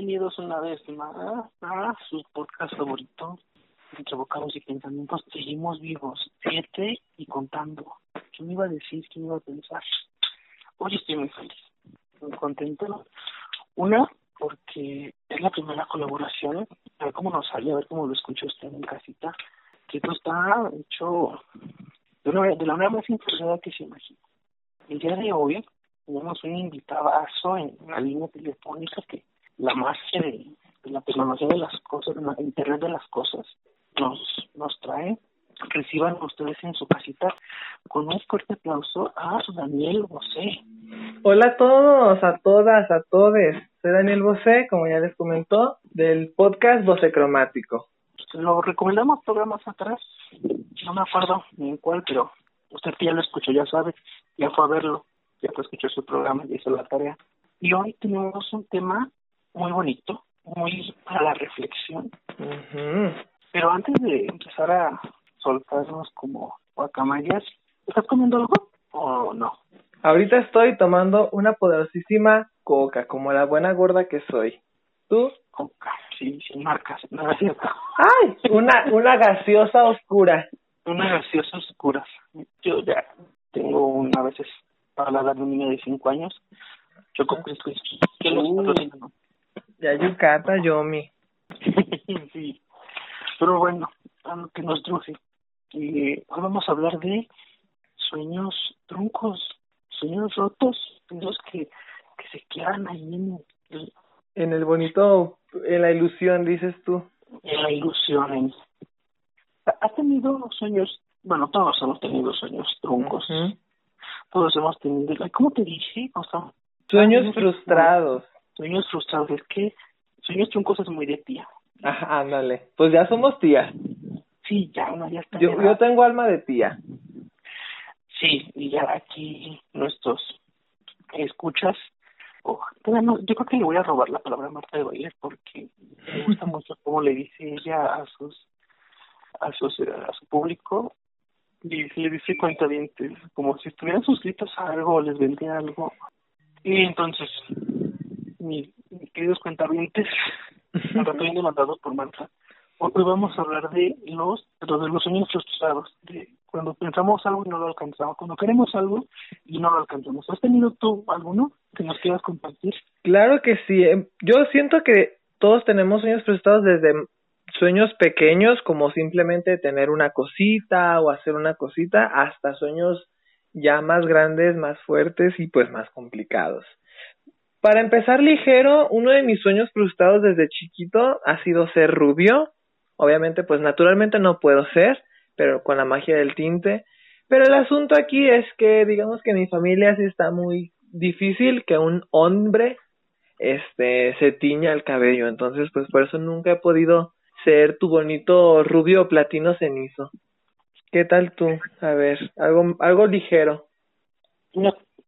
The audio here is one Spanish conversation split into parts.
bienvenidos una vez más a su podcast favorito, Entre Bocados y Pensamientos. Seguimos vivos, siete y contando. ¿Quién me iba a decir? ¿Quién iba a pensar? Hoy estoy muy feliz, muy contento. Una, porque es la primera colaboración, a ver cómo nos sale, a ver cómo lo escucha usted en casita, que esto está hecho de, una, de la manera más interesada que se imagina. El día de hoy tenemos un invitadazo en la línea telefónica que la magia de, la tecnología de las cosas, de la Internet de las cosas, nos, nos trae. Reciban ustedes en su casita con un fuerte aplauso a Daniel Bosé. Hola a todos, a todas, a todes. Soy Daniel Bosé, como ya les comentó, del podcast Bosé Cromático. Lo recomendamos programas atrás, no me acuerdo ni en cuál, pero usted que ya lo escuchó, ya sabe, ya fue a verlo, ya escuchar su programa, y hizo la tarea. Y hoy tenemos un tema muy bonito, muy para la reflexión. Pero antes de empezar a soltarnos como guacamayas, ¿estás comiendo algo o no? Ahorita estoy tomando una poderosísima coca, como la buena gorda que soy. ¿Tú? Coca, sí, sin marcas, nada cierto. ¡Ay! Una, una gaseosa oscura. Una gaseosa oscura. Yo ya tengo una, a veces para la de un niño de 5 años, choco Cristo. ¿Qué los uh. Ya Yucata, Yomi. sí. Pero bueno, a lo que nos truje. Y hoy vamos a hablar de sueños truncos, sueños rotos, sueños que, que se quedan ahí en el, en el bonito, en la ilusión, dices tú. En la ilusión. En... ¿Has tenido sueños? Bueno, todos hemos tenido sueños truncos. Todos hemos tenido, ¿cómo te dije? O sea, sueños frustrados sueños frustrados, es que sueños truncos es muy de tía. Ajá, ándale. Pues ya somos tía. Sí, ya, no, ya está. Yo, yo tengo alma de tía. Sí, y ya aquí nuestros escuchas. Oh, yo creo que le voy a robar la palabra a Marta de Baile porque me gusta mucho cómo le dice ella a sus a sus a su público y le dice cuentavientes como si estuvieran suscritos a algo les vendría algo y entonces mis, queridos cuentavientes, viendo mandados por Marta. Hoy vamos a hablar de los, de los sueños frustrados, de cuando pensamos algo y no lo alcanzamos, cuando queremos algo y no lo alcanzamos. ¿Has tenido tú alguno que nos quieras compartir? Claro que sí. Em, yo siento que todos tenemos sueños frustrados desde sueños pequeños, como simplemente tener una cosita o hacer una cosita, hasta sueños ya más grandes, más fuertes y pues más complicados. Para empezar ligero, uno de mis sueños frustrados desde chiquito ha sido ser rubio. Obviamente, pues naturalmente no puedo ser, pero con la magia del tinte. Pero el asunto aquí es que, digamos que mi familia sí está muy difícil que un hombre este se tiña el cabello. Entonces, pues por eso nunca he podido ser tu bonito rubio platino cenizo. ¿Qué tal tú? A ver, algo algo ligero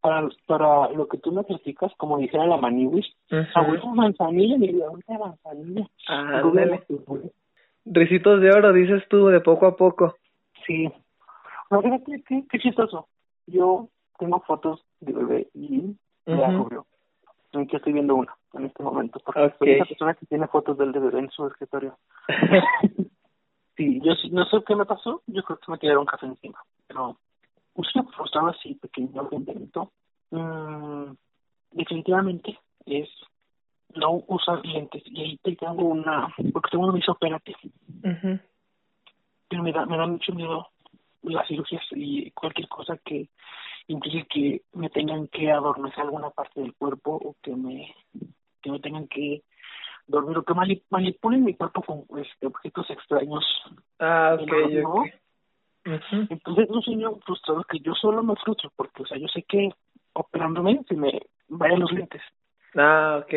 para, para lo que tú me criticas, como dijera la Maniwis, uh manzanilla, mi de manzanilla. Ah, Ricitos de oro, dices tú, de poco a poco. Sí. No, fíjate, qué, qué chistoso. Yo tengo fotos de bebé y uh Aquí estoy viendo una en este momento, porque soy esa persona que tiene fotos del bebé en su escritorio. sí, yo no sé qué me pasó, yo creo que me tiraron café encima, pero uso frustrado así pequeño intento mm, definitivamente es no usar lentes. Y ahí te tengo una porque tengo una visa operativa pero me da me da mucho miedo las cirugías y cualquier cosa que implique que me tengan que adormecer alguna parte del cuerpo o que me que me tengan que dormir o que manipulen mi cuerpo con este, objetos extraños. Ah okay, entonces es un sueño frustrado que yo solo me frustro porque, o sea, yo sé que operándome se me vayan los lentes. Ah, ok.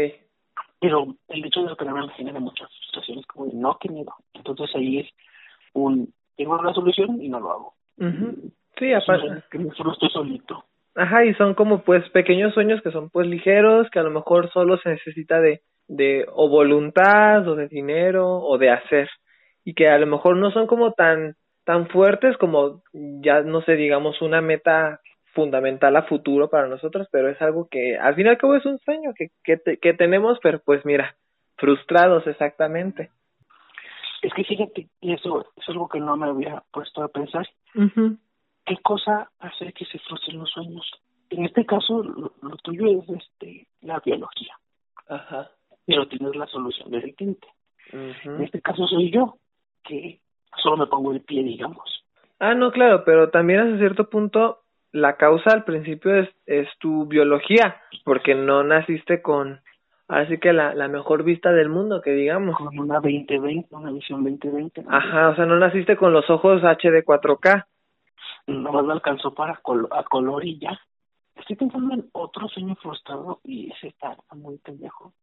Pero el hecho de operarme me genera muchas frustraciones, como de no, que miedo. Entonces ahí es un, tengo una solución y no lo hago. Sí, aparte. Que me frustro solito. Ajá, y son como pues pequeños sueños que son pues ligeros, que a lo mejor solo se necesita de, de o voluntad o de dinero o de hacer y que a lo mejor no son como tan tan fuertes como ya no sé, digamos, una meta fundamental a futuro para nosotros, pero es algo que al fin y al cabo es un sueño que, que, que tenemos, pero pues mira, frustrados exactamente. Es que fíjate, y eso es algo que no me había puesto a pensar. ¿Qué cosa hace que se frustren los sueños? En este caso, lo, lo tuyo es este la biología, Ajá. pero tienes la solución del tinte. En este caso soy yo, que solo me pongo el pie, digamos. Ah, no, claro, pero también hasta cierto punto la causa al principio es, es tu biología, porque no naciste con, así que la, la mejor vista del mundo, que digamos. Con una 2020, una visión 2020. ¿no? Ajá, o sea, no naciste con los ojos HD 4K. Nomás me alcanzó para col a color y ya. Estoy pensando en otro sueño frustrado y ese está muy pendejo.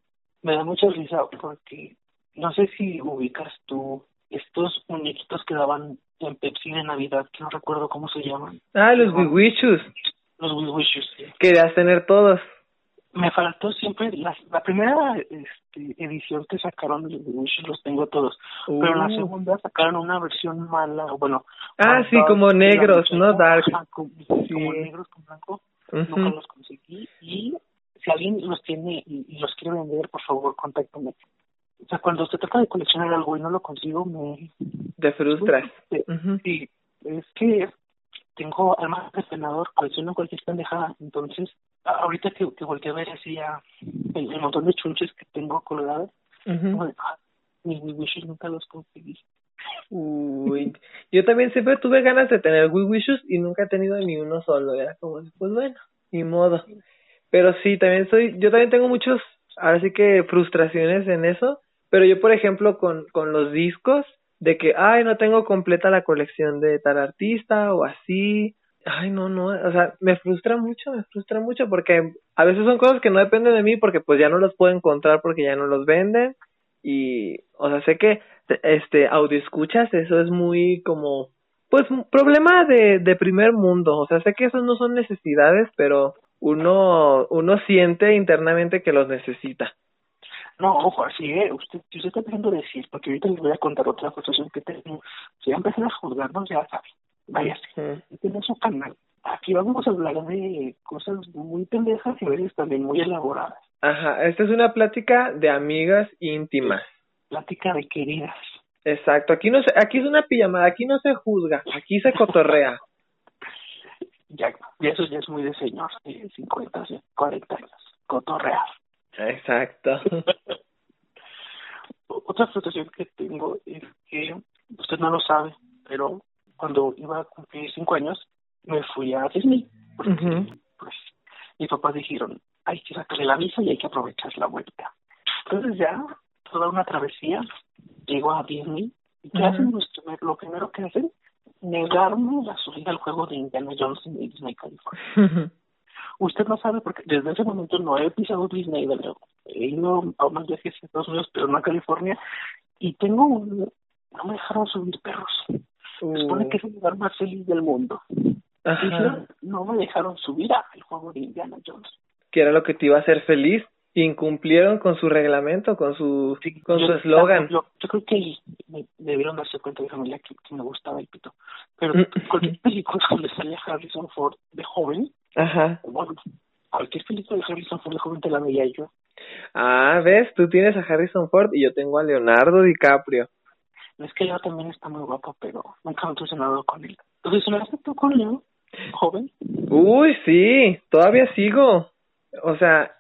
Me da mucha risa porque no sé si ubicas tú estos muñequitos que daban en Pepsi de Navidad, que no recuerdo cómo se llaman. Ah, los Wiwichus. Los sí. Querías tener todos. Me faltó siempre la, la primera este, edición que sacaron de los We Wishes los tengo todos, pero en la Uh. segunda sacaron una versión mala, bueno. Ah, sí, como negros. ¿no? Dark. Como, Sí. como negros con blanco. Nunca los conseguí y si alguien los tiene y los quiere vender, por favor, contáctame. O sea, cuando se trata de coleccionar algo y no lo consigo, me... Te frustras. Sí, es que tengo alma de senador, colecciono cualquier pendejada, entonces, ahorita que, que volteé a ver así a el, el montón de chunches que tengo como de, ah, mis mis wishes nunca los conseguí. Uy, yo también siempre tuve ganas de tener Wiwishus y nunca he tenido ni uno solo. Era como, pues bueno, ni modo. Pero sí, también soy, yo también tengo muchos, ahora sí que frustraciones en eso. Pero yo, por ejemplo, con, con los discos, de que, ay, no tengo completa la colección de tal artista o así. Ay, no, no, o sea, me frustra mucho, me frustra mucho porque a veces son cosas que no dependen de mí porque pues ya no los puedo encontrar porque ya no los venden y, o sea, sé que este audio escuchas, eso es muy como pues problema de, de primer mundo, o sea, sé que esos no son necesidades, pero uno uno siente internamente que los necesita. No, ojo, así, ¿eh? Usted, si usted está a decir, porque ahorita les voy a contar otra frustración que tengo, si ya empiezan a juzgarnos, ya saben, váyase. Mm. Tiene su canal. Aquí vamos a hablar de cosas muy pendejas y a veces también muy elaboradas. Ajá, esta es una plática de amigas íntimas. Plática de queridas. Exacto, aquí no se, aquí es una pijamada, aquí no se juzga, aquí se cotorrea. Ya, y eso ya es muy de señor, de 50, 40 años. Cotorrear. Exacto. Otra frustración que tengo es que usted no lo sabe, pero cuando iba a cumplir 5 años, me fui a Disney. Porque, pues, mis papás dijeron, hay que sacarle la visa y hay que aprovechar la vuelta. Entonces ya, toda una travesía, llego a Disney. ¿Y qué hacen? Lo primero que hacen, negarme la subida al juego de Indiana Jones en Disney, California. Usted no sabe porque desde ese momento no he pisado Disney, verdad. He ido a más viajes a Estados Unidos, pero no a California. Y tengo un... No me dejaron subir perros. Se supone que es el lugar más feliz del mundo. Ajá. Dijeron, no me dejaron subir al juego de Indiana Jones. Que era lo que te iba a hacer feliz. Incumplieron con su reglamento, con su Sí, con yo- su eslogan. Yo, yo creo que me debieron darse cuenta de familia que, que me gustaba el pito. Pero Mm. cualquier película donde salía Harrison Ford de joven, Ajá. bueno, cualquier película de Harrison Ford de joven te la veía yo. Ah, ves, tú tienes a Harrison Ford y yo tengo a Leonardo DiCaprio. Es que Leo también está muy guapo, pero nunca me he obsesionado con él. Entonces, ¿me tú con Leo? Joven. Uy, sí, todavía sigo. O sea,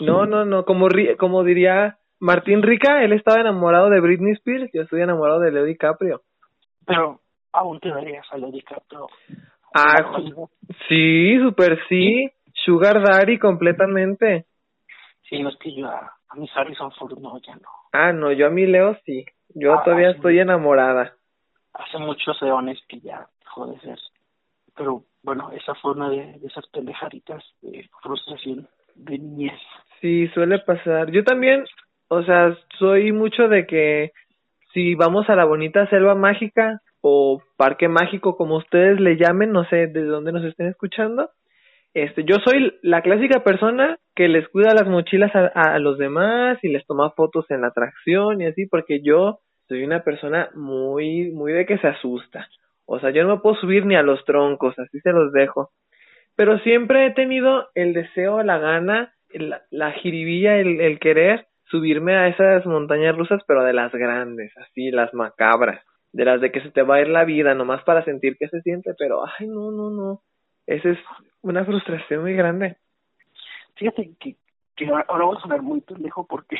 no, no, no, como ri- como diría Martín Rica, él estaba enamorado de Britney Spears, yo estoy enamorado de Leo DiCaprio. Pero aún te darías a Leo DiCaprio. Ah, Sí, super sí, Sugar Daddy completamente. Sí, no es que yo a, a mi Harrison Ford no, ya no. Ah, no, yo a mi Leo sí. Yo Ah, todavía estoy enamorada. Hace muchos eones que ya dejó de ser. Pero bueno, esa fue una de, de esas pendejaditas de frustración de niñez. Sí, suele pasar. Yo también, o sea, soy mucho de que si vamos a la bonita selva mágica o parque mágico, como ustedes le llamen, no sé de dónde nos estén escuchando, este, yo soy la clásica persona que les cuida las mochilas a, los demás y les toma fotos en la atracción y así, porque yo soy una persona muy, muy de que se asusta. O sea, yo no me puedo subir ni a los troncos, así se los dejo. Pero siempre he tenido el deseo, la gana, la, la el, el querer subirme a esas montañas rusas, pero de las grandes, así, las macabras, de las de que se te va a ir la vida, nomás para sentir que se siente, pero, ay, no, no, no, esa es una frustración muy grande. Fíjate que, que ahora voy a sonar muy pendejo porque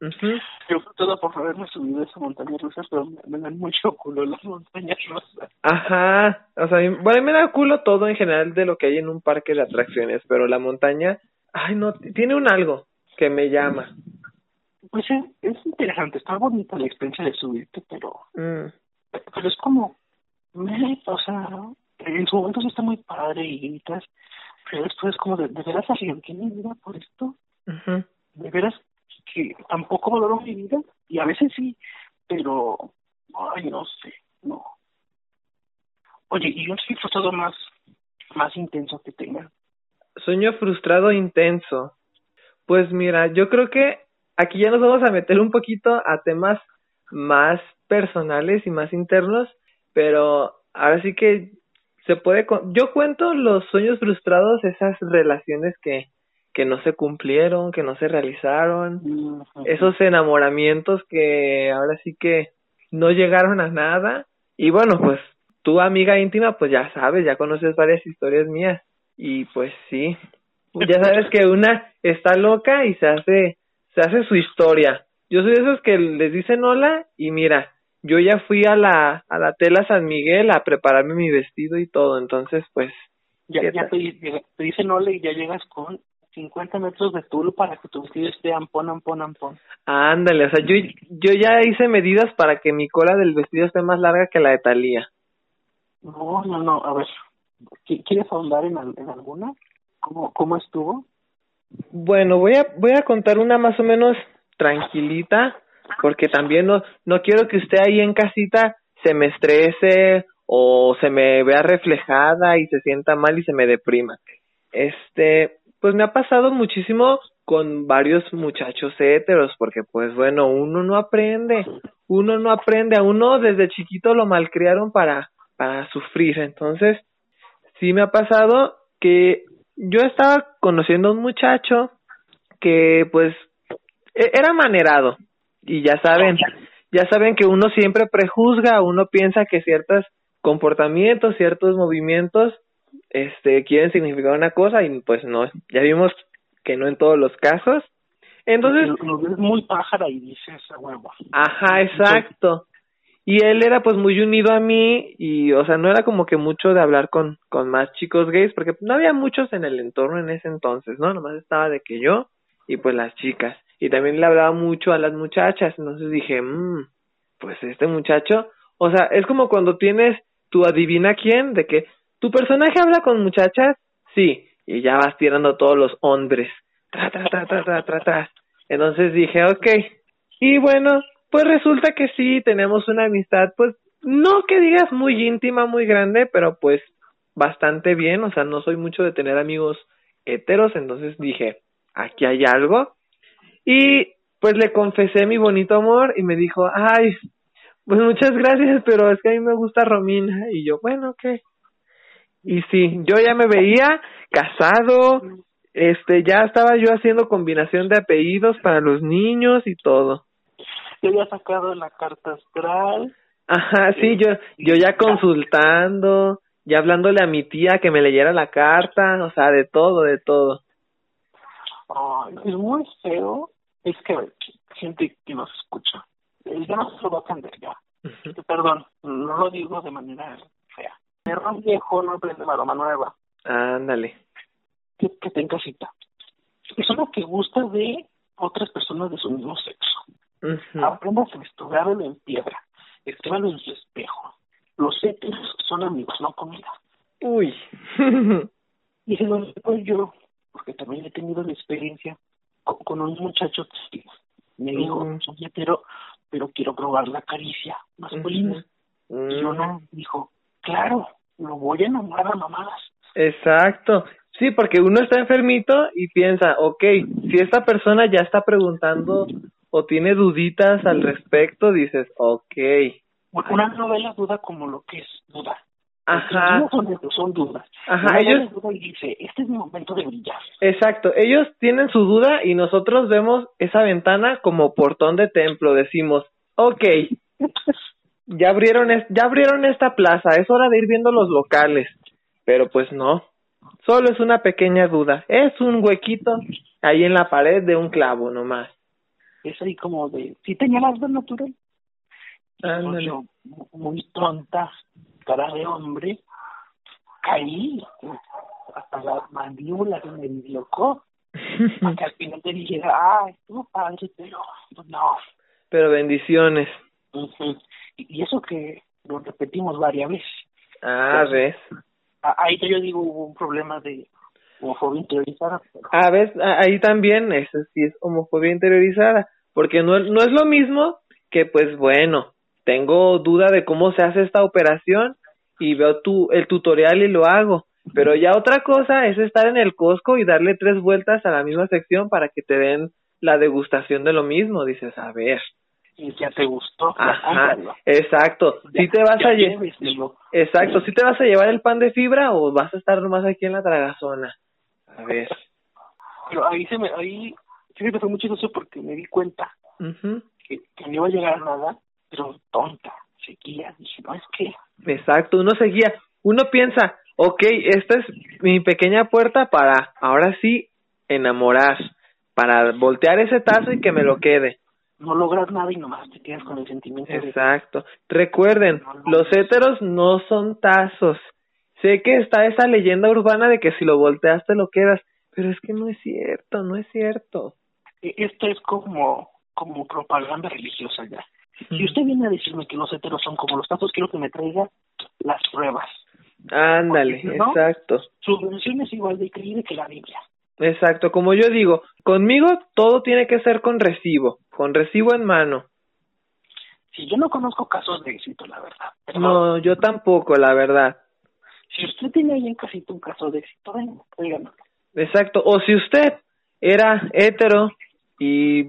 yo todo por haberme subido a esa montaña rusa, pero me, dan mucho culo las montañas rusas. Ajá, o sea, bueno, a mí me da culo todo en general de lo que hay en un parque de atracciones, pero la montaña, ay, no, tiene un algo que me llama. Pues es, es interesante, está bonita la experiencia de subirte, pero, mm. Pero es como, me, o sea, en su momento sí está muy padre y pero después es como, ¿de, de veras arriesgué mi vida por esto? ¿De veras que tampoco valoro mi vida? Y a veces sí, pero, ay, no sé, no. Oye, y un sueño frustrado más, más intenso que tenga. Sueño frustrado intenso. Pues mira, yo creo que aquí ya nos vamos a meter un poquito a temas más personales y más internos, pero ahora sí que se puede yo cuento los sueños frustrados esas relaciones que que no se cumplieron que no se realizaron esos enamoramientos que ahora sí que no llegaron a nada. Y bueno pues tu amiga íntima pues ya sabes ya conoces varias historias mías. Y pues sí. Ya sabes que una está loca y se hace se hace su historia. Yo soy de esos que les dicen hola y mira yo ya fui a la, a la tela San Miguel a prepararme mi vestido y todo, entonces pues... Ya, ya te, te, dicen ole y ya llegas con 50 metros de tul para que tu vestido esté ampón, ampón, ampón. Ándale, o sea, yo, yo ya hice medidas para que mi cola del vestido esté más larga que la de Talía. No, no, no, a ver, ¿quieres ahondar en, en alguna? ¿Cómo, ¿Cómo estuvo? Bueno, voy a, voy a contar una más o menos tranquilita porque también no, no quiero que usted ahí en casita se me estrese o se me vea reflejada y se sienta mal y se me deprima. Este, pues me ha pasado muchísimo con varios muchachos héteros, porque pues bueno, uno no aprende, uno no aprende, a uno desde chiquito lo malcriaron para, para sufrir, entonces sí me ha pasado que yo estaba conociendo a un muchacho que pues e-, era manerado, y ya saben, ya saben que uno siempre prejuzga, uno piensa que ciertos comportamientos, ciertos movimientos, este, quieren significar una cosa y pues no, ya vimos que no en todos los casos. Entonces, lo, ves muy pájara y dices, huevo. Ajá, exacto. Y él era pues muy unido a mí y, o sea, no era como que mucho de hablar con, con más chicos gays porque no había muchos en el entorno en ese entonces, ¿no? Nomás estaba de que yo y pues las chicas y también le hablaba mucho a las muchachas, entonces dije, mmm, pues este muchacho, o sea, es como cuando tienes tu adivina quién, de que tu personaje habla con muchachas, sí, y ya vas tirando todos los hombres, tra, tra, tra, tra, tra, tra, tra. Entonces dije, ok, y bueno, pues resulta que sí, tenemos una amistad, pues no que digas muy íntima, muy grande, pero pues bastante bien, o sea, no soy mucho de tener amigos heteros, entonces dije, aquí hay algo, y pues le confesé mi bonito amor y me dijo, ay, pues muchas gracias, pero es que a mí me gusta Romina. Y yo, bueno, ¿qué? Y sí, yo ya me veía casado, este, ya estaba yo haciendo combinación de apellidos para los niños y todo. Yo había sacado la carta astral. Ajá, sí, yo, yo ya consultando, ya hablándole a mi tía que me leyera la carta, o sea, de todo, de todo. Ay, es muy feo es que gente que nos escucha, ya no se lo va a aprender ya. Perdón, no lo digo de manera fea. Perro viejo no aprende maroma nueva. Ándale. Que, que te cita. Persona que gusta de otras personas de su mismo sexo. Uh Aprendas a estudiarlo en piedra. Escríbalo en su espejo. Los heteros son amigos, no comida. Uy. y se lo digo yo, porque también he tenido la experiencia con, un muchacho que me dijo, soy hetero, pero quiero probar la caricia masculina. Y uno dijo, claro, lo voy a enamorar a mamadas. Exacto. Sí, porque uno está enfermito y piensa, ok, si esta persona ya está preguntando o tiene duditas al respecto, dices, ok. Una novela duda como lo que es. Ajá. No son dudas. Ajá, ellos- duda y dice, este es mi momento de brillar. Exacto, ellos tienen su duda y nosotros vemos esa ventana como portón de templo, decimos, ok, ya abrieron, es- ya abrieron esta plaza, es hora de ir viendo los locales, pero pues no, solo es una pequeña duda, es un huequito ahí en la pared de un clavo nomás. Es ahí como de, si tenía las dos natural. Muy tonta, cara de hombre, caí, hasta la mandíbula se me dislocó, que al final te dijera, ah, estuvo padre, pero pues, no. pero bendiciones. Y y eso que lo repetimos varias veces. Ah, ves. A- Ahí que yo digo hubo un problema de homofobia interiorizada, pero Ah, ves, Ah, ahí también, eso sí es homofobia interiorizada, porque no, no es lo mismo que, pues bueno, tengo duda de cómo se hace esta operación y veo tu, el tutorial y lo hago, pero ya otra cosa es estar en el Costco y darle tres vueltas a la misma sección para que te den la degustación de lo mismo, dices, a ver, y ya te gustó, ajá, exacto, si Ya- te vas ya a lle- lléveselo. exacto, si te vas a llevar el pan de fibra o vas a estar nomás aquí en la tragazona, a ver, Pero ahí se me, ahí, fíjate, fue muy chistoso porque me di cuenta que, que no iba a llegar a nada, pero tonta, seguía, dije, no, es que, Exacto, uno seguía, uno piensa, ok, esta es mi pequeña puerta para, ahora sí, enamorar, para voltear ese tazo y que me lo quede. no logras nada y nomás te quedas con el sentimiento de, Exacto. Recuerden, los héteros no son tazos. Sé que está esa leyenda urbana de que si lo volteas te lo quedas, pero es que no es cierto, no es cierto. E- esto es como, como propaganda religiosa ya. Si usted viene a decirme que los heteros son como los tazos, quiero que me traiga las pruebas. Ándale, Porque si no- exacto. Su versión es igual de creíble que la Biblia. Exacto, como yo digo, conmigo todo tiene que ser con recibo, con recibo en mano. Si yo no conozco casos de éxito, la verdad. Pero No, yo tampoco, la verdad. Si usted tiene ahí en casita un caso de éxito, venga, tráigamelo. Exacto. O si usted era hetero y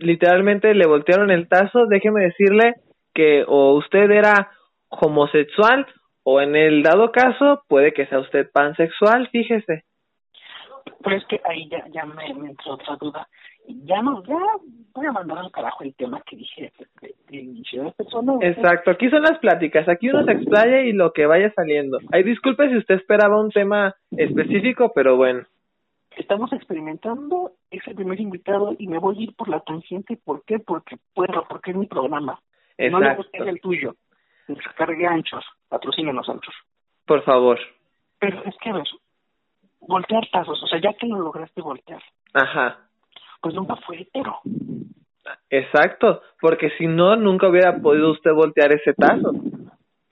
literalmente le voltearon el tazo, déjeme decirle que o usted era homosexual o en el dado caso puede que sea usted pansexual, fíjese. Pero es que ahí ya, ya me, me entró otra duda. Ya no, ya voy a mandar al carajo el tema que dije de, de, de persona. Exacto, aquí son las pláticas, aquí uno se explaya y lo que vaya saliendo. Ay, disculpe si usted esperaba un tema específico, pero bueno. Estamos experimentando, es el primer invitado y me voy a ir por la tangente. ¿Por qué? Porque puedo, porque es mi programa. No le guste el tuyo. Descargue anchos, patrocínenos anchos. Por favor. Pero es que a ver, voltear tazos, o sea, ya que lo lograste voltear, Ajá. pues nunca fue hetero. Exacto, porque si no, nunca hubiera podido usted voltear ese tazo.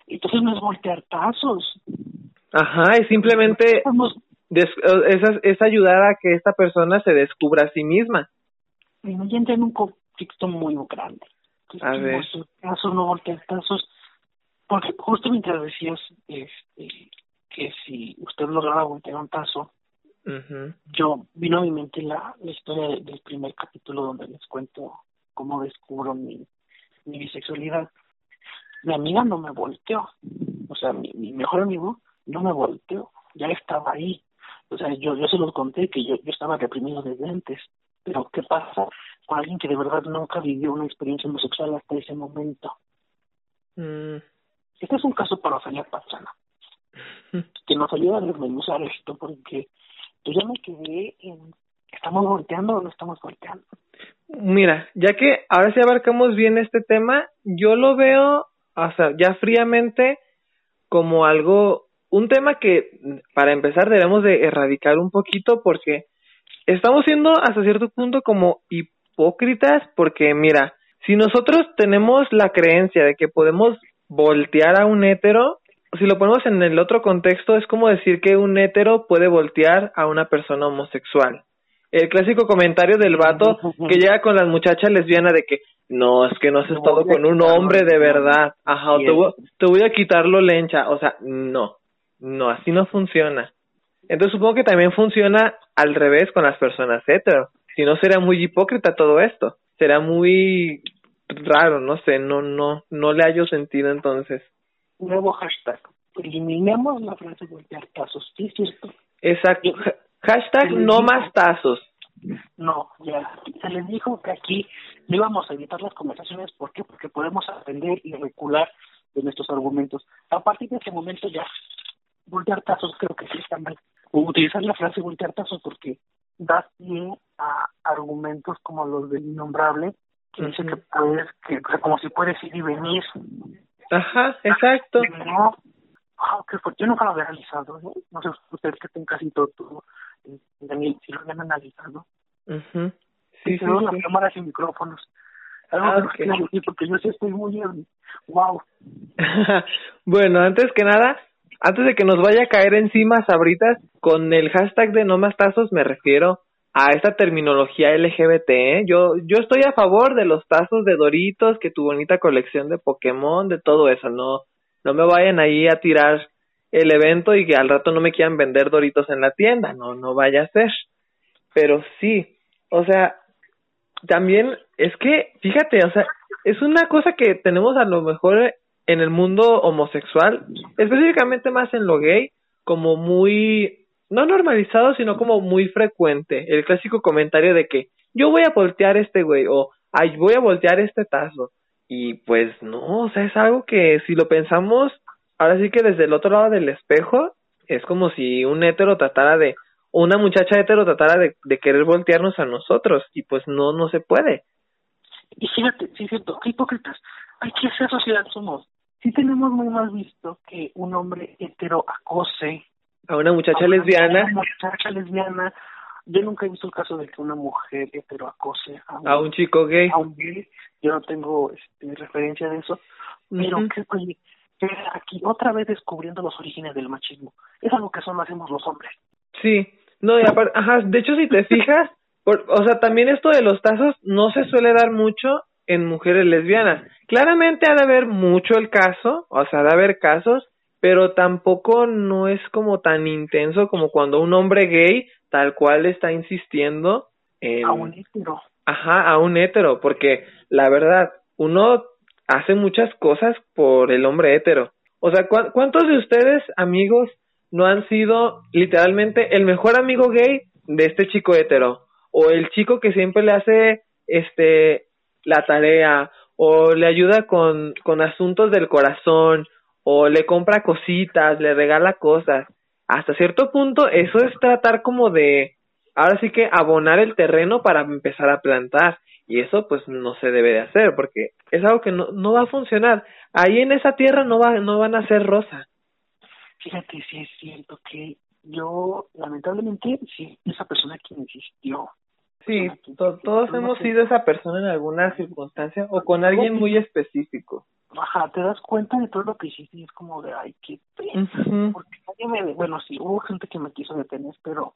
Entonces no es voltear tazos. Ajá, es simplemente Vamos, des- es, es ayudar a que esta persona se descubra a sí misma. y no ya entra en un conflicto muy grande. A ¿qué ver. no tazos. Porque justo mientras decías este, que si usted lograba voltear un tazo, yo vino a mi mente la, la historia de- del primer capítulo donde les cuento cómo descubro mi, mi bisexualidad. Mi amiga no me volteó, o sea, mi, mi mejor amigo no me volteó, ya estaba ahí. O sea, yo, yo se los conté que yo, yo estaba reprimido desde antes. Pero, ¿qué pasa con alguien que de verdad nunca vivió una experiencia homosexual hasta ese momento? Mm. Este es un caso para Ofelia Pastrana, que nos ayuda a desmenuzar esto, porque yo ya me quedé en, ¿estamos volteando o no estamos volteando? Mira, ya que ahora sí abarcamos bien este tema, yo lo veo, o sea, ya fríamente como algo, un tema que para empezar debemos de erradicar un poquito porque estamos siendo hasta cierto punto como hipócritas porque mira, si nosotros tenemos la creencia de que podemos voltear a un hétero, si lo ponemos en el otro contexto es como decir que un hétero puede voltear a una persona homosexual. El clásico comentario del vato que llega con las muchachas lesbianas de que no, es que no has estado con un hombre de verdad. Ajá, o te voy, te voy a quitar lo lencha. O sea, no, no, así no funciona. Entonces supongo que también funciona al revés con las personas hetero. Si no, sería muy hipócrita todo esto. Será muy raro, no sé, no, no, no le hallo sentido entonces. Nuevo hashtag, eliminemos la frase voltear tazos, ¿sí cierto? Exacto. Hashtag no más tazos. No, ya se les dijo que aquí no íbamos a evitar las conversaciones. ¿Por qué? Porque podemos aprender y recular de nuestros argumentos. A partir de ese momento ya, voltear tazos creo que sí está mal. O utilizar la frase voltear tazos porque da pie a argumentos como los del innombrable, que dice que puedes, que, como si puedes ir y venir. Ajá, exacto. No, que yo nunca lo había realizado, ¿no? No sé ustedes que tengan casi todo, eh, Daniel, si lo habían analizado. mhm Sí, sí, las sí. cámaras y micrófonos. Algo Ah, que no ok. quiero decir porque yo sí estoy muy bien. Wow. bueno, antes que nada, antes de que nos vaya a caer encima sabritas, con el hashtag de no más tazos me refiero a esta terminología LGBT, ¿eh? Yo, yo estoy a favor de los tazos de Doritos, que tu bonita colección de Pokémon, de todo eso, no, no me vayan ahí a tirar el evento y que al rato no me quieran vender Doritos en la tienda, no, no vaya a ser. Pero sí, o sea, también es que, fíjate, o sea, es una cosa que tenemos a lo mejor en el mundo homosexual, específicamente más en lo gay, como muy, no normalizado, sino como muy frecuente. El clásico comentario de que yo voy a voltear este güey o ay, voy a voltear este tazo. Y pues no, o sea, es algo que si lo pensamos, ahora sí que desde el otro lado del espejo, es como si un hétero tratara de, o una muchacha hétero tratara de, de querer voltearnos a nosotros, y pues no, no se puede. Y fíjate, sí es cierto, qué hipócritas. Ay, ¿qué sociedad somos? Sí tenemos muy mal visto que un hombre hetero acose A una muchacha a una- lesbiana, una muchacha lesbiana. Yo nunca he visto el caso de que una mujer hetero acose a un, a un chico gay. a un gay. Yo no tengo este, referencia de eso. Pero que aquí otra vez descubriendo los orígenes del machismo. Es algo que solo hacemos los hombres. Sí, no, y aparte, ajá, de hecho si te fijas, por, o sea, también esto de los tazos no se suele dar mucho en mujeres lesbianas. Claramente ha de haber mucho el caso, o sea, ha de haber casos, pero tampoco no es como tan intenso como cuando un hombre gay tal cual está insistiendo en, A un hetero. ajá, a un hétero, porque la verdad, uno hace muchas cosas por el hombre hétero. O sea, ¿cuán- ¿cuántos de ustedes, amigos, no han sido literalmente el mejor amigo gay de este chico hétero? O el chico que siempre le hace este la tarea, o le ayuda con, con asuntos del corazón, o le compra cositas, le regala cosas. Hasta cierto punto, eso es tratar como de, ahora sí que abonar el terreno para empezar a plantar. Y eso pues no se debe de hacer porque es algo que no, no va a funcionar. Ahí en esa tierra no, va, no van a ser rosa. Fíjate, sí es cierto que yo, lamentablemente, sí, esa persona que insistió. Sí, to- todos hemos sido esa persona en alguna circunstancia o con alguien muy específico. Ajá, te das cuenta de todo lo que hiciste y es como de, ay, qué pena. Porque nadie me, bueno, sí, hubo gente que me quiso detener, pero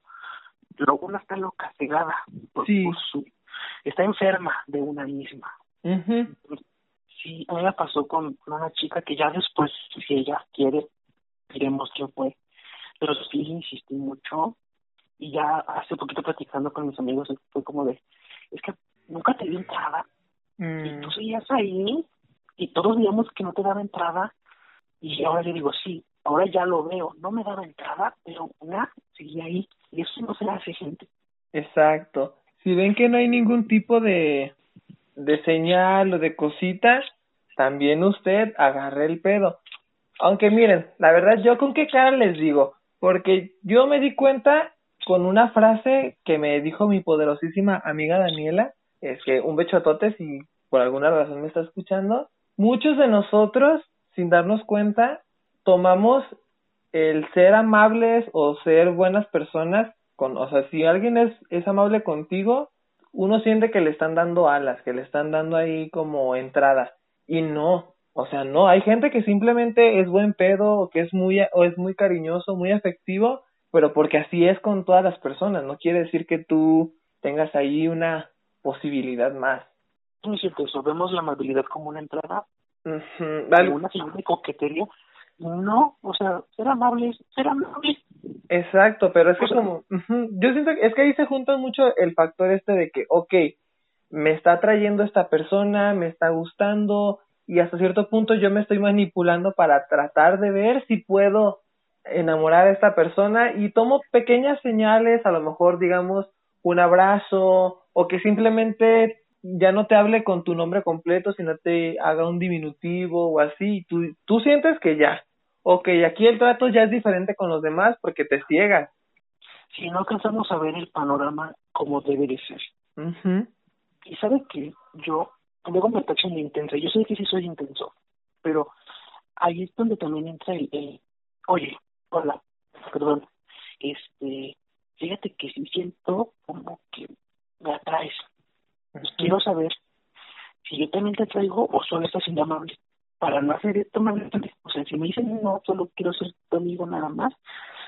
luego una está loca, cegada, por, Sí. por su, está enferma de una misma. Ujú. Sí, a mí me pasó con una chica que ya después, si ella quiere, diremos quién fue. Pero sí insistí mucho y ya hace poquito platicando con mis amigos fue como de, es que nunca te di entrada y Mm, tú seguías ahí y todos veíamos que no te daba entrada y ahora le digo, sí, ahora ya lo veo, no me daba entrada, pero una seguía ahí y eso no se hace gente. Exacto. Si ven que no hay ningún tipo de, de señal o de cositas, también usted agarre el pedo. Aunque miren, la verdad, yo con qué cara les digo, porque yo me di cuenta con una frase que me dijo mi poderosísima amiga Daniela, es que un bechotote si por alguna razón me está escuchando, muchos de nosotros, sin darnos cuenta, tomamos el ser amables o ser buenas personas con, o sea, si alguien es, es amable contigo, uno siente que le están dando alas, que le están dando ahí como entrada. Y no, o sea, no, hay gente que simplemente es buen pedo o que es muy, o es muy cariñoso, muy afectivo, pero porque así es con todas las personas, no quiere decir que tú tengas ahí una posibilidad más. Cierto eso, vemos la amabilidad como una entrada, algo- una señal de coquetería. No, o sea, ser amable, ser amable. Exacto, pero es que O sea- como, ujú, yo siento que es que ahí se junta mucho el factor este de que, ok, me está trayendo esta persona, me está gustando y hasta cierto punto yo me estoy manipulando para tratar de ver si puedo enamorar a esta persona y tomo pequeñas señales, a lo mejor digamos un abrazo o que simplemente ya no te hable con tu nombre completo, sino te haga un diminutivo o así, y tú, tú sientes que ya, ok, aquí el trato ya es diferente con los demás porque te ciegas. Si no alcanzamos a ver el panorama como debe de ser. Y sabe que yo, luego me tacho de intensa, yo sé que sí soy intenso, pero ahí es donde también entra el, el oye, hola, perdón, este, fíjate que sí siento como que me atraes. Quiero saber si yo también te traigo o solo estás siendo amable. Para no hacer esto más O sea, si me dicen no, solo quiero ser tu amigo nada más.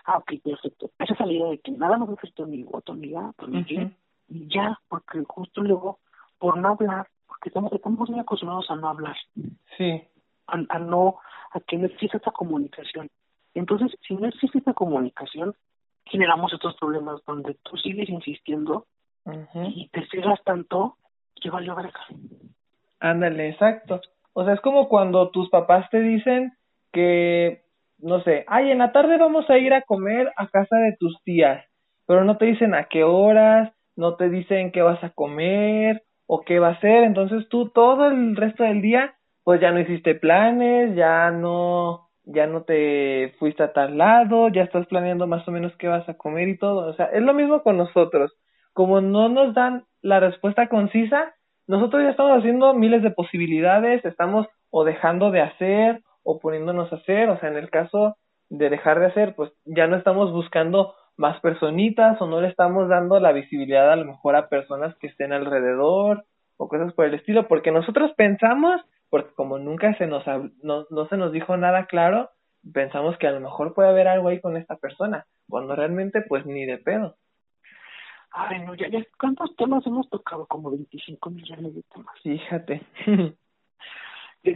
Ah, ok, perfecto. Esa salida de que nada más voy a ser tu amigo tu amiga, tu amiga, y ya, porque justo luego, por no hablar, porque estamos, estamos muy acostumbrados a no hablar. Sí. A, a no, a que no exista esta comunicación. Entonces, si no existe esta comunicación, generamos estos problemas donde tú sigues insistiendo y te cierras tanto que valió verga. Ándale, exacto. O sea, es como cuando tus papás te dicen que, no sé, ay, en la tarde vamos a ir a comer a casa de tus tías, pero no te dicen a qué horas, no te dicen qué vas a comer o qué va a hacer, entonces tú todo el resto del día, pues ya no hiciste planes, ya no ya no te fuiste a tal lado, ya estás planeando más o menos qué vas a comer y todo. O sea, es lo mismo con nosotros. Como no nos dan la respuesta concisa, nosotros ya estamos haciendo miles de posibilidades, estamos o dejando de hacer o poniéndonos a hacer. O sea, en el caso de dejar de hacer, pues ya no estamos buscando más personitas o no le estamos dando la visibilidad a lo mejor a personas que estén alrededor o cosas por el estilo, porque nosotros pensamos porque como nunca se nos no, no se nos dijo nada claro, pensamos que a lo mejor puede haber algo ahí con esta persona, cuando realmente pues ni de pedo. Ay, no, ya, ya, ¿cuántos temas hemos tocado? Como 25 millones de temas. Fíjate.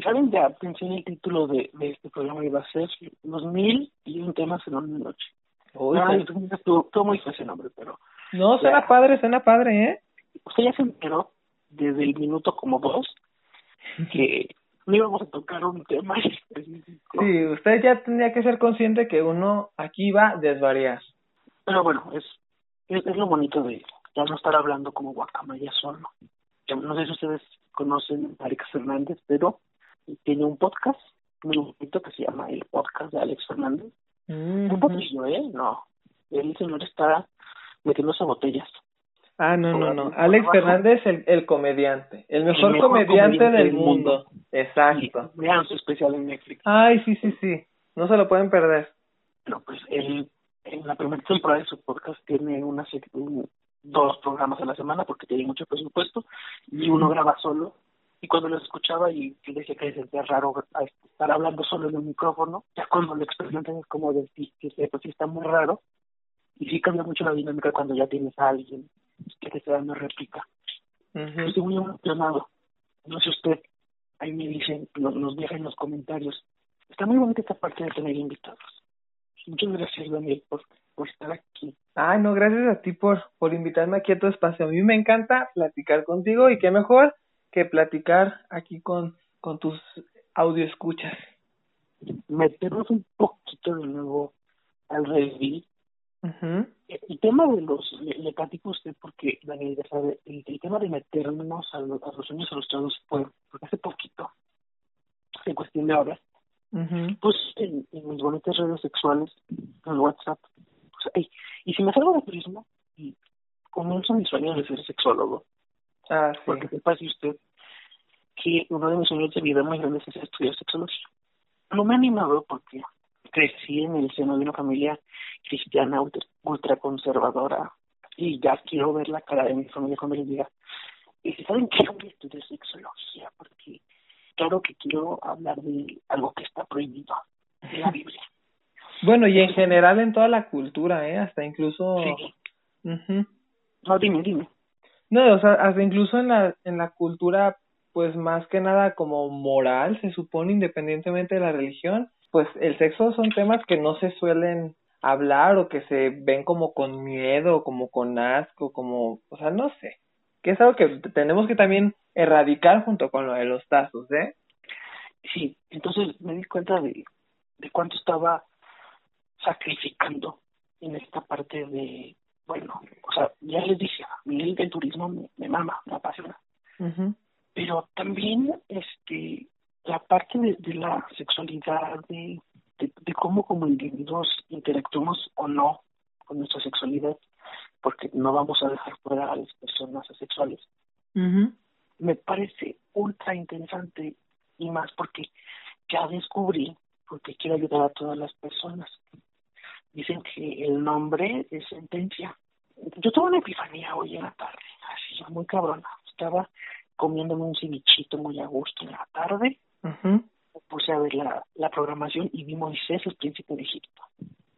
¿Saben? Ya pensé en el título de, de este programa iba a ser Los mil y un tema en una noche. Uy, Ay, estuvo, muy feo ese nombre, pero... No, suena padre, suena padre, ¿eh? Usted ya se enteró desde el minuto como dos que no íbamos a tocar un tema específico. Sí, usted ya tendría que ser consciente que uno aquí va a desvariar. Pero bueno, es, es, lo bonito de ya no estar hablando como guacamaya solo. No sé si ustedes conocen a Alex Fernández, pero tiene un podcast muy bonito que se llama El Podcast de Alex Fernández. Un poquillo, ¿eh? No. El señor está metiéndose botellas. Ah, no, no, no. Alex Fernández, el, el comediante. El mejor, comediante, del mundo. Exacto. Vean su especial en Netflix. Ay, sí, sí, sí. No se lo pueden perder. No, pues él, en la primera temporada de su podcast tiene una dos programas a la semana porque tiene mucho presupuesto y uno graba solo. Y cuando lo escuchaba y decía que se sentía raro estar hablando solo en un micrófono, ya cuando lo experimentan es como decir que pues sí está muy raro. Y sí cambia mucho la dinámica cuando ya tienes a alguien que te está dando réplica. Estoy muy emocionado. No sé usted, ahí me dicen, nos, nos dejan en los comentarios. Está muy bonita esta parte de tener invitados. Muchas gracias, Daniel, por, por estar aquí. Ah, no, gracias a ti por, por invitarme aquí a tu espacio. A mí me encanta platicar contigo y qué mejor que platicar aquí con, con tus audio escuchas. Meternos un poquito de nuevo al el tema de los, le, le platico a usted porque, Daniel, ya sabe, el, tema de meternos a, los, a los sueños frustrados fue, porque hace poquito, en cuestión de horas, pues en, mis bonitas redes sexuales, en WhatsApp, pues, y si me salgo de turismo, y comienzo mi sueño de ser sexólogo, ah, sí. porque sepa si usted que uno de mis sueños de vida muy grandes es estudiar sexología. No me ha animado porque crecí en el seno de una familia cristiana ultra, conservadora y ya quiero ver la cara de mi familia cuando les diga, y si saben que voy a estudiar sexología, porque claro que quiero hablar de algo que está prohibido de la Biblia. Bueno, y en general en toda la cultura, ¿eh? Hasta incluso... Sí. No, dime, dime. No, o sea, hasta incluso en la, en la cultura, pues más que nada como moral, se supone, independientemente de la religión, pues el sexo son temas que no se suelen hablar o que se ven como con miedo, como con asco, como, o sea, no sé, que es algo que tenemos que también erradicar junto con lo de los tazos, ¿eh? Sí, entonces me di cuenta de, de cuánto estaba sacrificando en esta parte de, bueno, o sea, ya les dije, a mí el turismo me, me mama, me apasiona. Pero también este la parte de, de la sexualidad, de, de, cómo como individuos interactuamos o no con nuestra sexualidad, porque no vamos a dejar fuera a las personas asexuales. Me parece ultra interesante y más porque ya descubrí, porque quiero ayudar a todas las personas. Dicen que el nombre es sentencia. Yo tuve una epifanía hoy en la tarde, así, muy cabrona. Estaba comiéndome un cevichito muy a gusto en la tarde. Puse a ver la, la programación y Moisés, el príncipe de Egipto.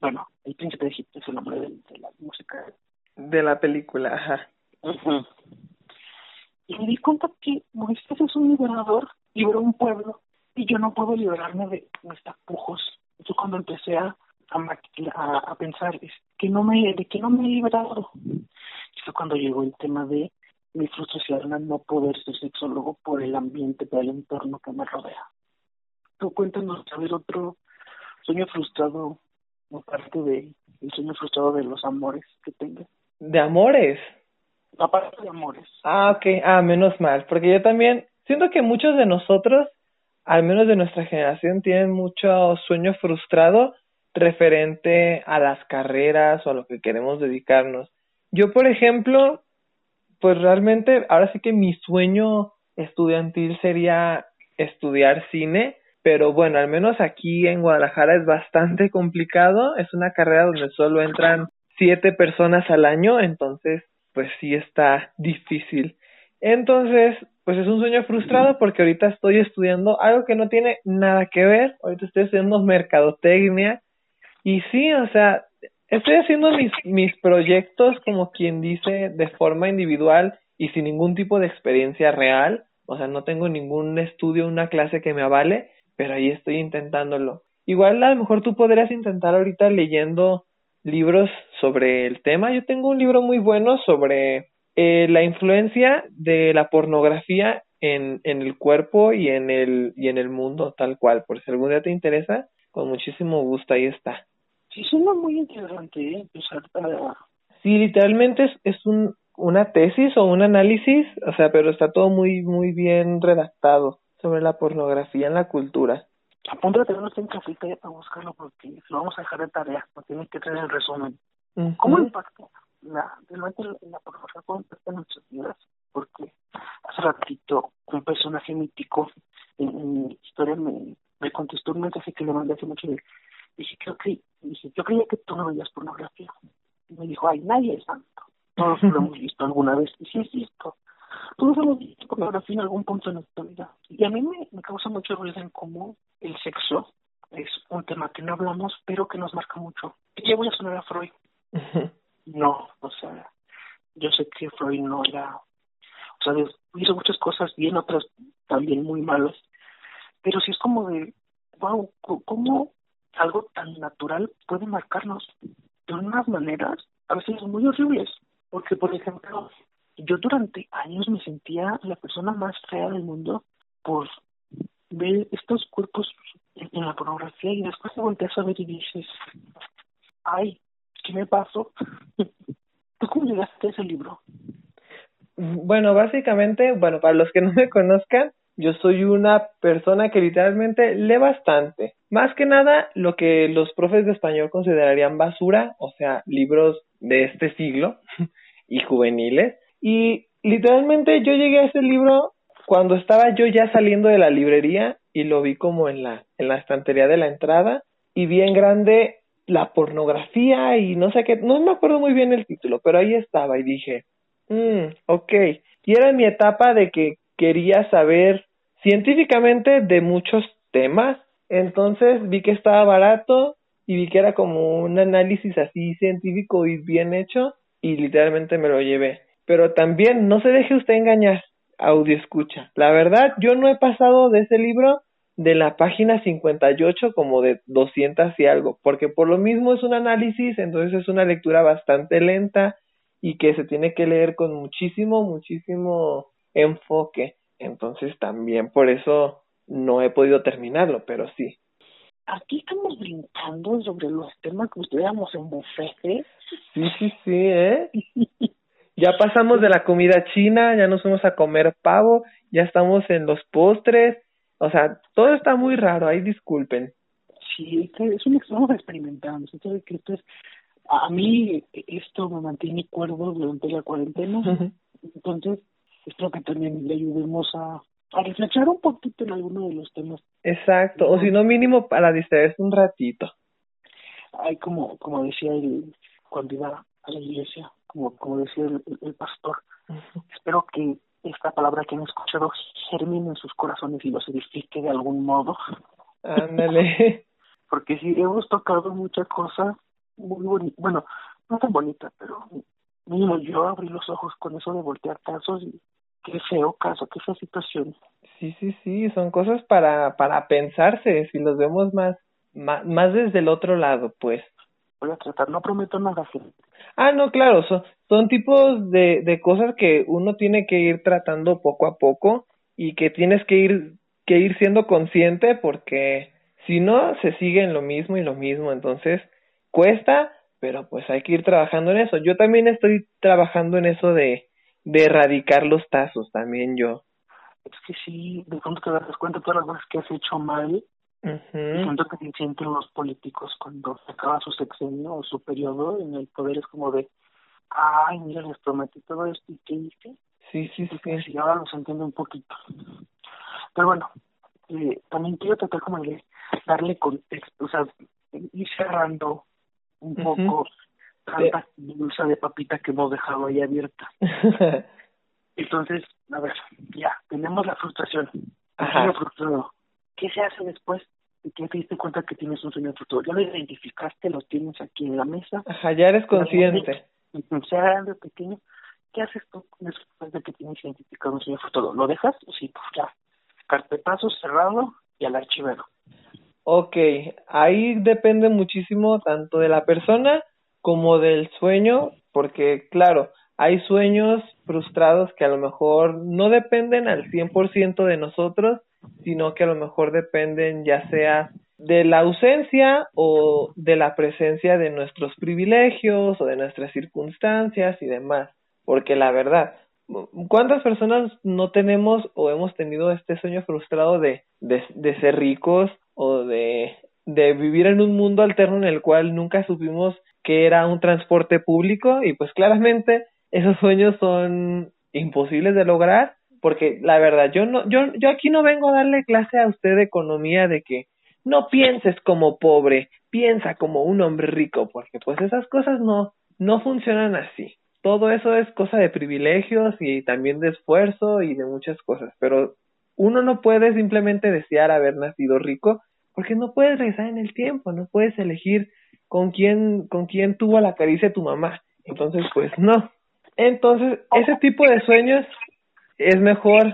Bueno, el príncipe de Egipto es el nombre de, la música. De la película, ajá. Y me di cuenta que Moisés es un liberador, liberó un pueblo y yo no puedo liberarme de mis tapujos. Yo cuando empecé a, a, a pensar es que no me, de que no me he liberado. fue cuando llegó el tema de mi frustración al no poder ser sexólogo por el ambiente, por el entorno que me rodea. Tú cuéntanos, a ver, otro sueño frustrado, aparte de el sueño frustrado de los amores que tengas. ¿De amores? Aparte de amores. Ah, ok. Ah, menos mal. Porque yo también siento que muchos de nosotros, al menos de nuestra generación, tienen mucho sueño frustrado referente a las carreras o a lo que queremos dedicarnos. Yo, por ejemplo, pues realmente ahora sí que mi sueño estudiantil sería estudiar cine, pero bueno, al menos aquí en Guadalajara es bastante complicado, es una carrera donde solo entran siete personas al año, entonces pues sí está difícil. Entonces, pues es un sueño frustrado porque ahorita estoy estudiando algo que no tiene nada que ver, ahorita estoy estudiando mercadotecnia y sí, o sea, Estoy haciendo mis, mis proyectos como quien dice de forma individual y sin ningún tipo de experiencia real. O sea, no tengo ningún estudio, una clase que me avale, pero ahí estoy intentándolo. Igual a lo mejor tú podrías intentar ahorita leyendo libros sobre el tema. Yo tengo un libro muy bueno sobre eh, la influencia de la pornografía en, en el cuerpo y en el, y en el mundo tal cual. Por si algún día te interesa, con muchísimo gusto ahí está. Sí, suena muy interesante ¿eh? empezar. Sí, literalmente es, es un, una tesis o un análisis, o sea, pero está todo muy, muy bien redactado sobre la pornografía en la cultura. Apúntate no en cafita ya para buscarlo porque lo vamos a dejar de tarea, no tienes que tener el resumen. ¿Cómo impacta la, realmente la pornografía cómo impacta en nuestras vidas? Porque hace ratito un personaje mítico en, mi historia me, me contestó un mensaje que le mandé hace mucho de Dije, creo que, dije, yo creía que tú no veías pornografía. Y me dijo, ay, nadie es santo. Todos lo hemos visto alguna vez. Y sí es cierto. Todos hemos visto pornografía en algún punto de nuestra vida. Y a mí me, me causa mucho ruido en cómo el sexo es un tema que no hablamos, pero que nos marca mucho. Y ya voy a sonar a Freud. no, o sea, yo sé que Freud no era, o sea, hizo muchas cosas bien, otras también muy malas, pero sí es como de, wow, ¿cómo algo tan natural puede marcarnos de unas maneras a veces muy horribles. Porque, por ejemplo, yo durante años me sentía la persona más fea del mundo por ver estos cuerpos en, la pornografía y después te volteas a ver y dices, ay, ¿qué me pasó? ¿Tú cómo llegaste a ese libro? Bueno, básicamente, bueno, para los que no me conozcan, yo soy una persona que literalmente lee bastante. Más que nada lo que los profes de español considerarían basura, o sea, libros de este siglo y juveniles. Y literalmente yo llegué a ese libro cuando estaba yo ya saliendo de la librería y lo vi como en la, en la estantería de la entrada y bien grande la pornografía y no sé qué, no me acuerdo muy bien el título, pero ahí estaba y dije, mm, ok. Y era mi etapa de que quería saber científicamente de muchos temas, entonces vi que estaba barato y vi que era como un análisis así científico y bien hecho y literalmente me lo llevé. Pero también no se deje usted engañar, audio escucha. La verdad, yo no he pasado de ese libro de la página 58 como de 200 y algo, porque por lo mismo es un análisis, entonces es una lectura bastante lenta y que se tiene que leer con muchísimo, muchísimo enfoque. Entonces también por eso no he podido terminarlo, pero sí. Aquí estamos brincando sobre los temas que estudiamos en bufete. Sí, sí, sí, ¿eh? ya pasamos de la comida china, ya nos fuimos a comer pavo, ya estamos en los postres, o sea, todo está muy raro, ahí disculpen. Sí, es un estamos experimentando, que esto es, a mí esto me mantiene cuerdo durante la cuarentena, entonces espero que también le ayudemos a, a reflexionar un poquito en alguno de los temas. Exacto, o si no mínimo para distraerse un ratito. Hay como, como decía él cuando iba a la iglesia, como, como decía el, pastor, espero que esta palabra que han escuchado germine en sus corazones y los edifique de algún modo. Ándale. Porque sí, hemos tocado muchas cosas muy bonitas, bueno, no tan bonitas, pero mínimo yo abrí los ojos con eso de voltear casos y qué feo caso, qué fea situación. Sí, sí, sí, son cosas para, para pensarse, si los vemos más, más, más desde el otro lado, pues. Voy a tratar, no prometo nada. Ah, no, claro, son, son tipos de, de cosas que uno tiene que ir tratando poco a poco y que tienes que ir, que ir siendo consciente porque si no, se sigue en lo mismo y lo mismo, entonces cuesta, pero pues hay que ir trabajando en eso. Yo también estoy trabajando en eso de, de erradicar los tazos, también yo. Es que sí, de pronto te das cuenta de todas las cosas que has hecho mal siento que sienten los políticos cuando se acaba su sexenio o su periodo en el poder es como de, ay, mira, les prometí todo esto y qué hice. Sí, sí, sí. sí. ahora los entiendo un poquito. Pero bueno, eh, también quiero tratar como de darle contexto, o sea, ir cerrando un poco tanta dulce de papita que hemos dejado ahí abierta. Entonces, a ver, ya, tenemos la frustración. Ajá. frustrado. ¿Qué se hace después de que te diste cuenta que tienes un sueño futuro? Ya lo identificaste, lo tienes aquí en la mesa. Ajá, ya eres consciente. Sea grande o pequeño, ¿qué haces tú después de que tienes identificado un sueño futuro? ¿Lo dejas? Sí, pues ya. Carpetazo cerrado y al archivero. Ok, ahí depende muchísimo tanto de la persona como del sueño, porque claro, hay sueños frustrados que a lo mejor no dependen al 100% de nosotros, sino que a lo mejor dependen ya sea de la ausencia o de la presencia de nuestros privilegios o de nuestras circunstancias y demás. Porque la verdad, ¿cuántas personas no tenemos o hemos tenido este sueño frustrado de, de, de ser ricos o de, de vivir en un mundo alterno en el cual nunca supimos que era un transporte público y pues claramente esos sueños son imposibles de lograr porque la verdad, yo no, yo, yo aquí no vengo a darle clase a usted de economía de que no pienses como pobre, piensa como un hombre rico, porque pues esas cosas no, no funcionan así. Todo eso es cosa de privilegios y también de esfuerzo y de muchas cosas, pero uno no puede simplemente desear haber nacido rico porque no puedes regresar en el tiempo, no puedes elegir con quién, con quién tuvo la caricia tu mamá. Entonces, pues no. Entonces, ese tipo de sueños es mejor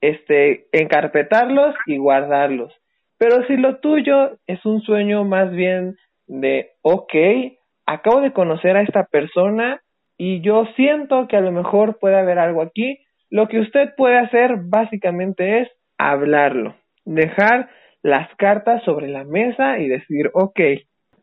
este encarpetarlos y guardarlos. Pero si lo tuyo es un sueño más bien de, ok, acabo de conocer a esta persona y yo siento que a lo mejor puede haber algo aquí, lo que usted puede hacer básicamente es hablarlo, dejar las cartas sobre la mesa y decir, ok,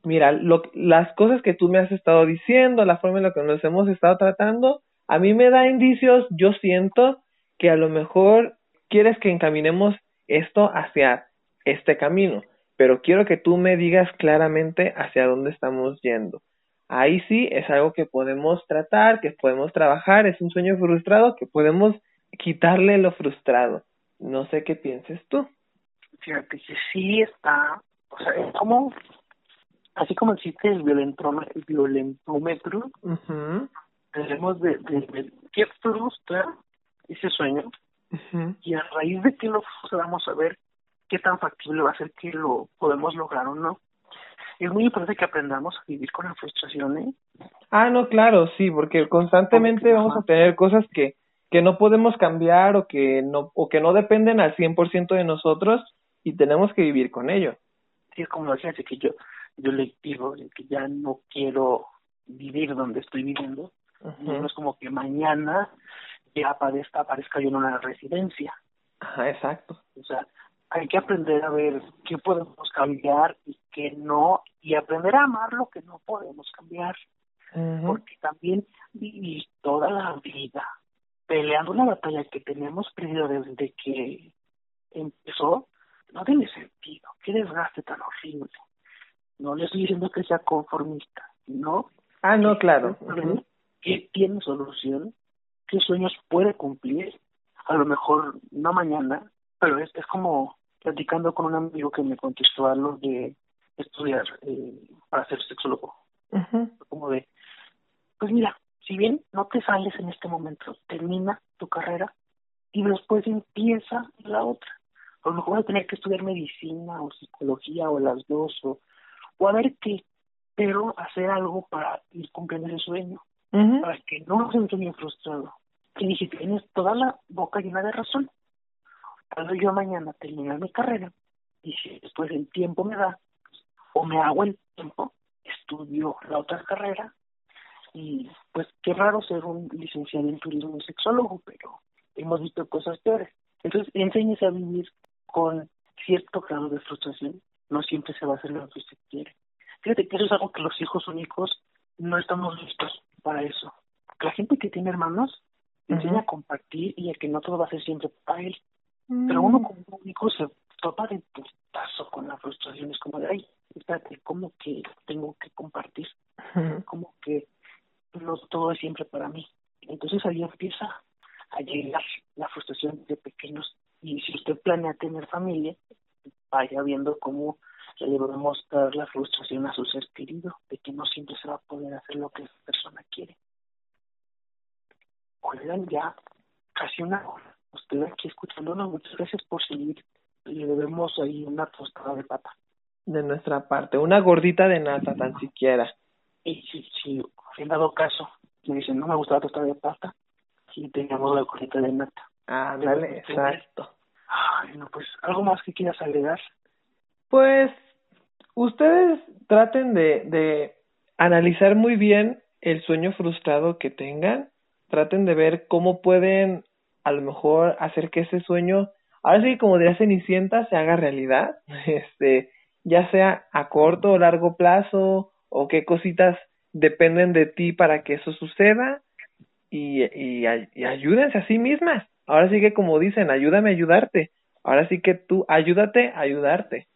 mira, lo, las cosas que tú me has estado diciendo, la forma en la que nos hemos estado tratando, a mí me da indicios, yo siento que a lo mejor quieres que encaminemos esto hacia este camino, pero quiero que tú me digas claramente hacia dónde estamos yendo. Ahí sí es algo que podemos tratar, que podemos trabajar, es un sueño frustrado que podemos quitarle lo frustrado. No sé qué pienses tú. Fíjate que sí está, o sea, es como, así como existe el violentómetro, el violentómetro tenemos de, de, qué frustra ese sueño y a raíz de que lo vamos a ver qué tan factible va a ser que lo podemos lograr o no. Es muy importante que aprendamos a vivir con la frustración, ¿eh? Ah, no, claro, sí, porque constantemente vamos a tener cosas que que no podemos cambiar o que no o que no dependen al 100% de nosotros y tenemos que vivir con ello. Sí, es como decía, que yo yo le digo que ya no quiero vivir donde estoy viviendo. No es como que mañana ya aparezca, aparezca yo en una residencia. Ajá, exacto. O sea, hay que aprender a ver qué podemos cambiar y qué no, y aprender a amar lo que no podemos cambiar. Porque también vivir toda la vida peleando una batalla que tenemos perdido desde que empezó, no tiene sentido. Qué desgaste tan horrible. No le estoy diciendo que sea conformista, ¿no? Ah, no, claro. ¿Qué tiene solución? ¿Qué sueños puede cumplir? A lo mejor no mañana, pero es, es como platicando con un amigo que me contestó algo de estudiar eh, para ser sexólogo. Como de, pues mira, si bien no te sales en este momento, termina tu carrera y después empieza la otra. A lo mejor vas a tener que estudiar medicina o psicología o las dos o, o a ver qué, pero hacer algo para ir cumpliendo ese sueño, para que no se sienta frustrado. Y dije, tienes toda la boca llena de razón puedo yo mañana terminar mi carrera y si después el tiempo me da, o me hago el tiempo, estudio la otra carrera y pues qué raro ser un licenciado en turismo y sexólogo, pero hemos visto cosas peores. Entonces, enséñese a vivir con cierto grado de frustración, no siempre se va a hacer lo que usted quiere. Fíjate que eso es algo que los hijos únicos no estamos listos para eso. La gente que tiene hermanos enseña a compartir y a que no todo va a ser siempre para él. Pero uno mm. como público se topa de putazo con la frustración, es como de, ay, espérate, ¿cómo que tengo que compartir? Como que no todo es siempre para mí. Entonces ahí empieza a llegar la frustración de pequeños. Y si usted planea tener familia, vaya viendo cómo le debemos dar la frustración a su ser querido, de que no siempre se va a poder hacer lo que esa persona quiere. Oigan, ya casi una hora usted aquí escuchándonos, muchas gracias por seguir. Le debemos ahí una tostada de pata. De nuestra parte, una gordita de nata tan siquiera. Y si, si en dado caso me dicen, no me gusta la tostada de pata, sí tengamos la gordita de nata. Ah, dale, exacto. Ay, no, pues, ¿algo más que quieras agregar? Pues, ustedes traten de, de analizar muy bien el sueño frustrado que tengan, traten de ver cómo pueden a lo mejor hacer que ese sueño, ahora sí como diría Cenicienta, se haga realidad, este, ya sea a corto o largo plazo, o qué cositas dependen de ti para que eso suceda, y, y, ayúdense a sí mismas. Ahora sí que como dicen, ayúdame a ayudarte. Ahora sí que tú ayúdate a ayudarte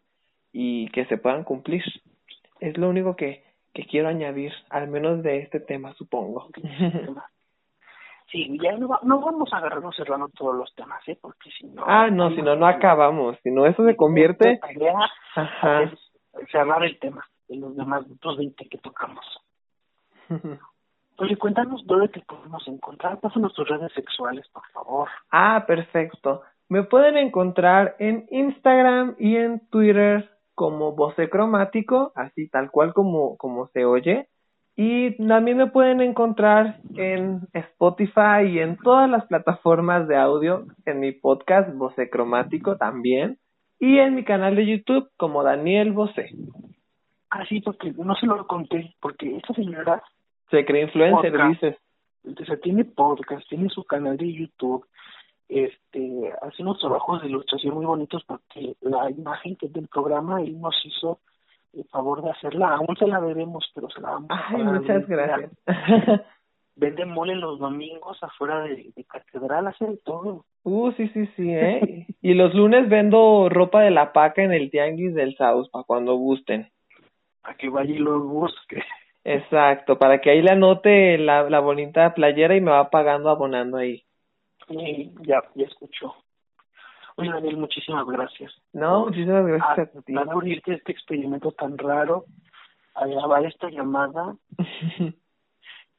y que se puedan cumplir. Es lo único que, que quiero añadir, al menos de este tema, supongo. Sí, ya no, no vamos a agarrarnos cerrando todos los temas, ¿eh? Porque si no... Ah, no, si no, no acabamos. Si no, eso se convierte... Ajá. cerrar el tema de los demás dos 20 que tocamos. Oye, cuéntanos dónde te podemos encontrar. Pásanos tus redes sexuales, por favor. Ah, perfecto. Me pueden encontrar en Instagram y en Twitter como Voce Cromático, así tal cual como, como se oye. Y también me pueden encontrar en Spotify y en todas las plataformas de audio, en mi podcast Voce Cromático también, y en mi canal de YouTube como Daniel Voce. Ah, sí, porque no se lo conté, porque esta señora... Se cree influencer, dices. O sea, tiene podcast, tiene su canal de YouTube, este, hace unos trabajos de ilustración muy bonitos porque la imagen que del programa él nos hizo el favor de hacerla. Aún se la debemos, pero se la vamos Ay, muchas gracias. Vende mole los domingos afuera de, catedral, hace de todo. Uh, sí, sí, sí, ¿eh? y los lunes vendo ropa de la paca en el tianguis del Saus, para cuando gusten. Para que vaya y lo busque. Exacto, para que ahí le anote la, la bonita playera y me va pagando abonando ahí. Sí, ya, ya escuchó. Oye, Daniel, muchísimas gracias. No, muchísimas gracias a, ti. Para unirte a este experimento tan raro, a grabar esta llamada,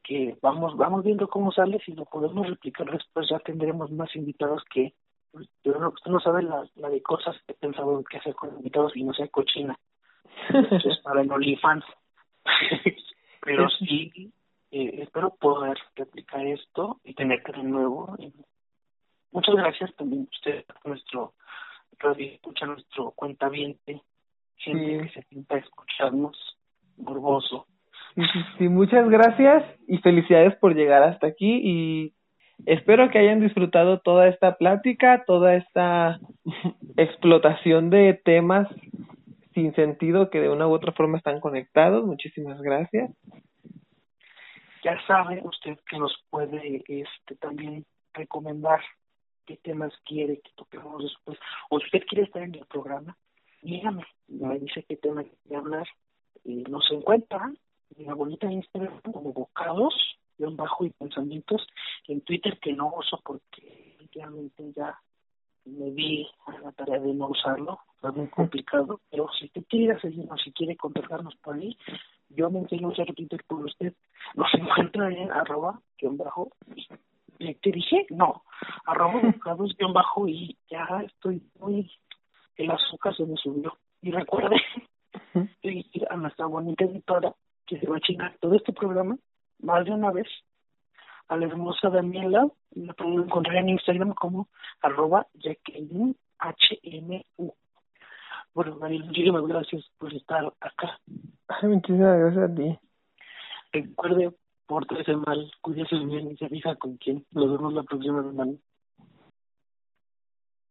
que vamos vamos viendo cómo sale, si lo podemos replicar después ya tendremos más invitados que pues, yo no, usted no sabe la, la de cosas que he pensado que hacer con invitados y no sea cochina. Eso es para el OnlyFans. Pero sí, eh, espero poder replicar esto y tenerte de nuevo Muchas gracias también usted, nuestro radio escucha, nuestro cuentaviente, gente que se sienta a escucharnos, morboso. Sí, sí, muchas gracias y felicidades por llegar hasta aquí y espero que hayan disfrutado toda esta plática, toda esta explotación de temas sin sentido que de una u otra forma están conectados. Muchísimas gracias. Ya sabe usted que nos puede este también recomendar qué temas quiere que toquemos después. O si usted quiere estar en el programa, dígame, me dice qué tema quiere hablar. Y nos encuentra en la bonita Instagram como bocados, guion bajo y pensamientos, en Twitter que no uso porque realmente ya me di a la tarea de no usarlo, fue muy complicado, pero si usted quiere seguirnos, si quiere contactarnos por ahí, yo me enseño a usar Twitter por usted, nos encuentra en arroba, guion bajo, y te dije, no, arroba bocados, guion bajo, y ya estoy muy, el azúcar se me subió, y recuerde, seguir a nuestra bonita editora, que se va a chingar todo este programa, más de una vez, a la hermosa Daniela, la pueden encontrar en Instagram como arroba HMU. Bueno, Daniela, muchísimas gracias por estar acá. Muchísimas gracias a ti. Recuerde, pórtese mal, cuídese bien y se fija con quién. Nos vemos la próxima semana.